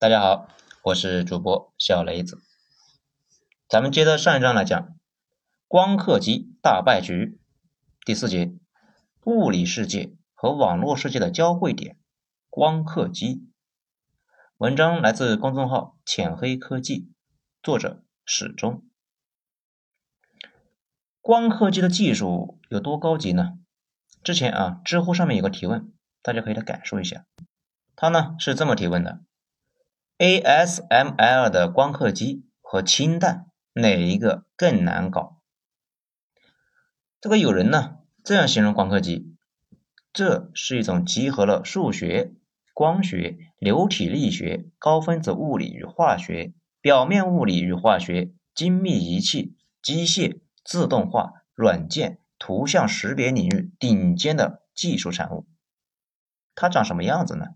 大家好，我是主播小雷子。咱们接着上一章来讲光刻机大败局第四节：物理世界和网络世界的交汇点——光刻机。文章来自公众号“浅黑科技”，作者始终。光刻机的技术有多高级呢？之前啊，知乎上面有个提问，大家可以来感受一下。他呢是这么提问的。ASML 的光刻机和氢弹哪一个更难搞？这个有人呢这样形容光刻机：这是一种集合了数学、光学、流体力学、高分子物理与化学、表面物理与化学、精密仪器、机械、自动化、软件、图像识别领域顶尖的技术产物。它长什么样子呢？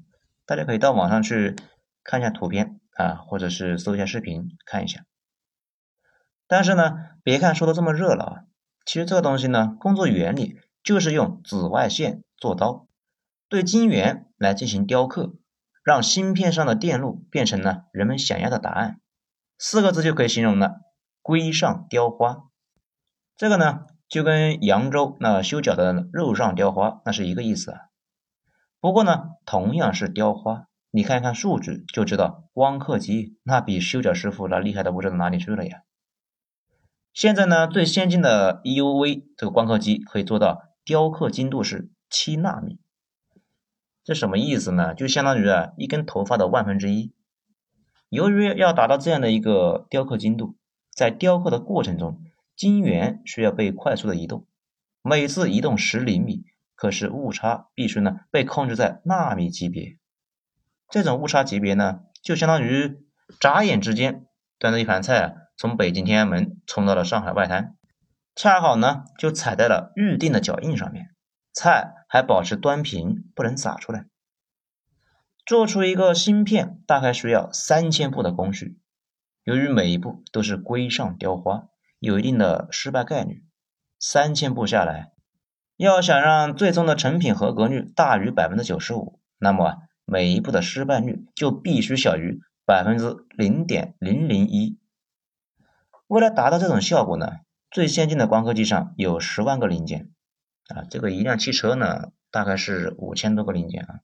大家可以到网上去。看一下图片啊，或者是搜一下视频看一下。但是呢，别看说的这么热闹啊，其实这个东西呢，工作原理就是用紫外线做刀，对晶圆来进行雕刻，让芯片上的电路变成了人们想要的答案。四个字就可以形容了：龟上雕花。这个呢，就跟扬州那修脚的肉上雕花那是一个意思啊。不过呢，同样是雕花。你看一看数据就知道，光刻机那比修脚师傅那厉害的不知道哪里去了呀！现在呢，最先进的 EUV 这个光刻机可以做到雕刻精度是七纳米，这什么意思呢？就相当于啊一根头发的万分之一。由于要达到这样的一个雕刻精度，在雕刻的过程中，晶圆需要被快速的移动，每次移动十厘米，可是误差必须呢被控制在纳米级别。这种误差级别呢，就相当于眨眼之间端着一盘菜啊，从北京天安门冲到了上海外滩，恰好呢就踩在了预定的脚印上面，菜还保持端平，不能洒出来。做出一个芯片大概需要三千步的工序，由于每一步都是龟上雕花，有一定的失败概率。三千步下来，要想让最终的成品合格率大于百分之九十五，那么。每一步的失败率就必须小于百分之零点零零一。为了达到这种效果呢，最先进的光刻机上有十万个零件啊，这个一辆汽车呢大概是五千多个零件啊。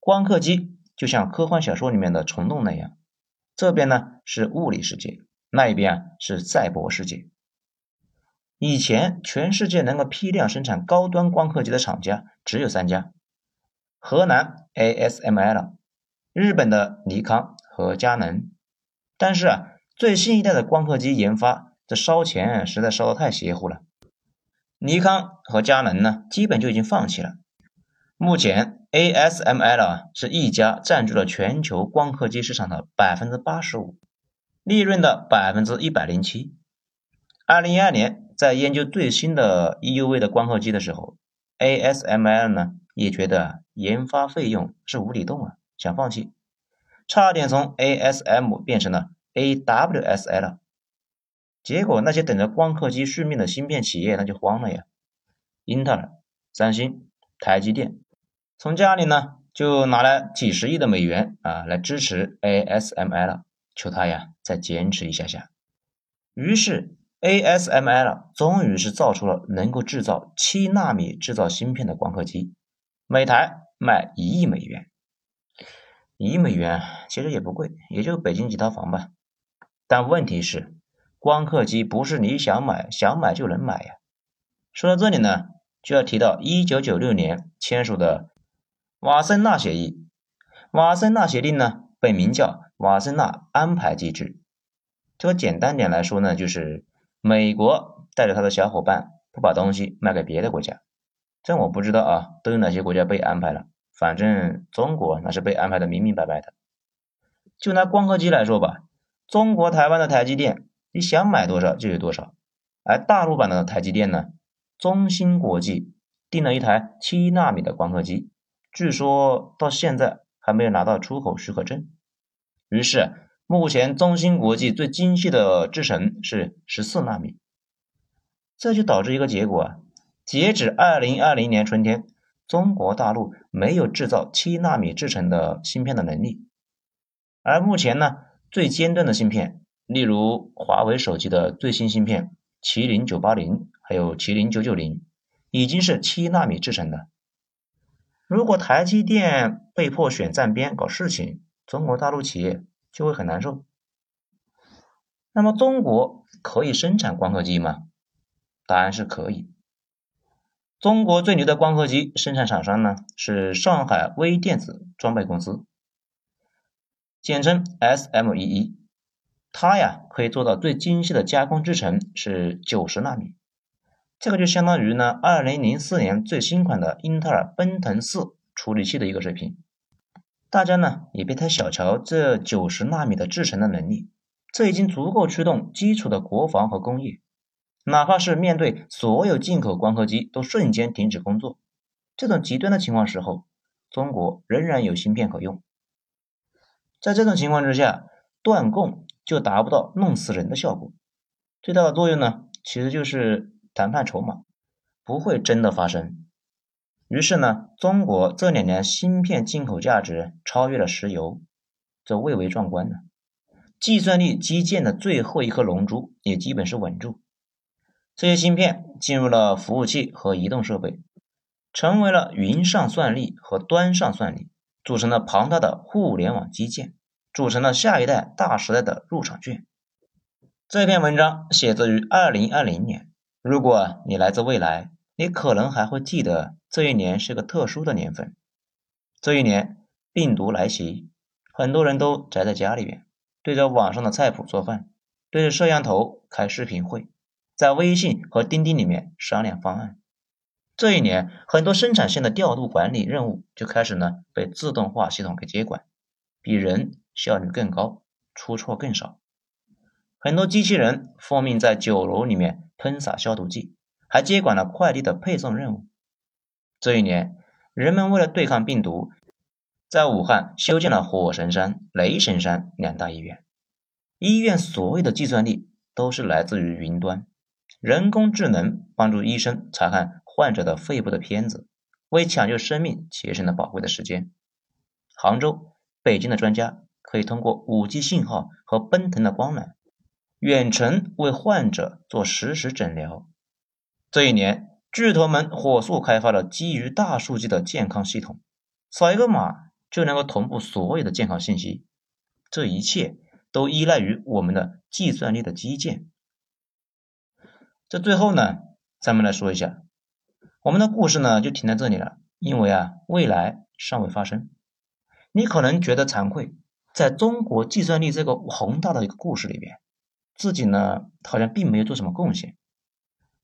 光刻机就像科幻小说里面的虫洞那样，这边呢是物理世界，那一边啊是赛博世界。以前全世界能够批量生产高端光刻机的厂家只有三家。河南 ASML、日本的尼康和佳能，但是啊，最新一代的光刻机研发，这烧钱实在烧得太邪乎了。尼康和佳能呢，基本就已经放弃了。目前 ASML 啊是一家占据了全球光刻机市场的百分之八十五，利润的百分之一百零七。二零一二年在研究最新的 EUV 的光刻机的时候，ASML 呢？也觉得研发费用是无底洞啊，想放弃，差点从 ASM 变成了 AWSL。结果那些等着光刻机续命的芯片企业那就慌了呀，英特尔、三星、台积电从家里呢就拿来几十亿的美元啊来支持 ASML，求他呀再坚持一下下。于是 ASML 终于是造出了能够制造七纳米制造芯片的光刻机。每台卖一亿美元，一亿美元其实也不贵，也就北京几套房吧。但问题是，光刻机不是你想买想买就能买呀。说到这里呢，就要提到一九九六年签署的瓦森纳协议。瓦森纳协定呢，本名叫瓦森纳安排机制。这个简单点来说呢，就是美国带着他的小伙伴不把东西卖给别的国家。这我不知道啊，都有哪些国家被安排了？反正中国那是被安排的明明白白的。就拿光刻机来说吧，中国台湾的台积电，你想买多少就有多少。而大陆版的台积电呢，中芯国际订了一台七纳米的光刻机，据说到现在还没有拿到出口许可证。于是，目前中芯国际最精细的制程是十四纳米，这就导致一个结果啊。截止二零二零年春天，中国大陆没有制造七纳米制成的芯片的能力。而目前呢，最尖端的芯片，例如华为手机的最新芯片麒麟九八零，还有麒麟九九零，已经是七纳米制成的。如果台积电被迫选站边搞事情，中国大陆企业就会很难受。那么，中国可以生产光刻机吗？答案是可以。中国最牛的光刻机生产厂商呢是上海微电子装备公司，简称 SMEE。它呀可以做到最精细的加工制程是九十纳米，这个就相当于呢二零零四年最新款的英特尔奔腾四处理器的一个水平。大家呢也别太小瞧这九十纳米的制程的能力，这已经足够驱动基础的国防和工业。哪怕是面对所有进口光刻机都瞬间停止工作，这种极端的情况时候，中国仍然有芯片可用。在这种情况之下，断供就达不到弄死人的效果，最大的作用呢，其实就是谈判筹码，不会真的发生。于是呢，中国这两年芯片进口价值超越了石油，这蔚为壮观呢。计算力基建的最后一颗龙珠也基本是稳住。这些芯片进入了服务器和移动设备，成为了云上算力和端上算力，组成了庞大的互联网基建，组成了下一代大时代的入场券。这篇文章写自于二零二零年，如果你来自未来，你可能还会记得这一年是个特殊的年份。这一年病毒来袭，很多人都宅在家里面，对着网上的菜谱做饭，对着摄像头开视频会。在微信和钉钉里面商量方案。这一年，很多生产线的调度管理任务就开始呢被自动化系统给接管，比人效率更高，出错更少。很多机器人奉命在酒楼里面喷洒消毒剂，还接管了快递的配送任务。这一年，人们为了对抗病毒，在武汉修建了火神山、雷神山两大医院。医院所有的计算力都是来自于云端。人工智能帮助医生查看患者的肺部的片子，为抢救生命节省了宝贵的时间。杭州、北京的专家可以通过 5G 信号和奔腾的光缆，远程为患者做实时诊疗。这一年，巨头们火速开发了基于大数据的健康系统，扫一个码就能够同步所有的健康信息。这一切都依赖于我们的计算力的基建。这最后呢，咱们来说一下，我们的故事呢就停在这里了，因为啊，未来尚未发生。你可能觉得惭愧，在中国计算力这个宏大的一个故事里边，自己呢好像并没有做什么贡献。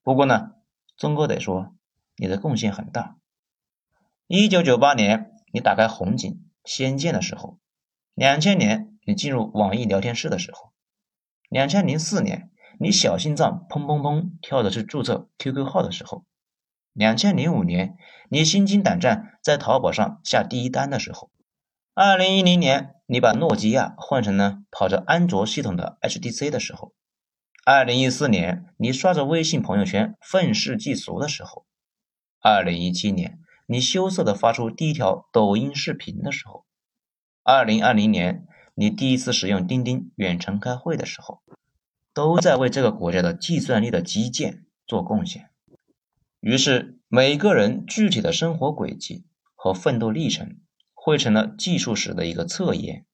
不过呢，钟哥得说，你的贡献很大。一九九八年你打开红警、仙剑的时候，两千年你进入网易聊天室的时候，两千零四年。你小心脏砰砰砰跳的去注册 QQ 号的时候，两千零五年你心惊胆战在淘宝上下第一单的时候，二零一零年你把诺基亚换成了跑着安卓系统的 HTC 的时候，二零一四年你刷着微信朋友圈愤世嫉俗的时候，二零一七年你羞涩的发出第一条抖音视频的时候，二零二零年你第一次使用钉钉远程开会的时候。都在为这个国家的计算力的基建做贡献。于是，每个人具体的生活轨迹和奋斗历程汇成了技术史的一个侧页。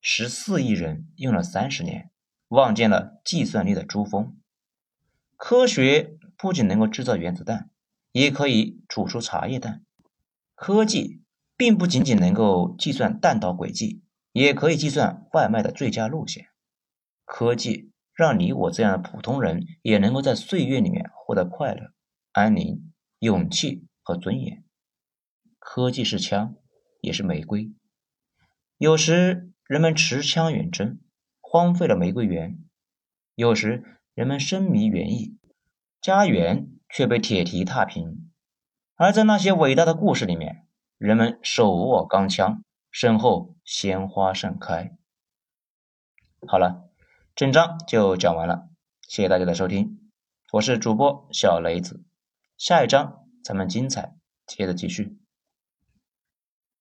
十四亿人用了三十年，望见了计算力的珠峰。科学不仅能够制造原子弹，也可以煮出茶叶蛋。科技并不仅仅能够计算弹道轨迹，也可以计算外卖的最佳路线。科技。让你我这样的普通人也能够在岁月里面获得快乐、安宁、勇气和尊严。科技是枪，也是玫瑰。有时人们持枪远征，荒废了玫瑰园；有时人们深迷园艺，家园却被铁蹄踏平。而在那些伟大的故事里面，人们手握钢枪，身后鲜花盛开。好了。整章就讲完了，谢谢大家的收听，我是主播小雷子，下一章咱们精彩接着继续。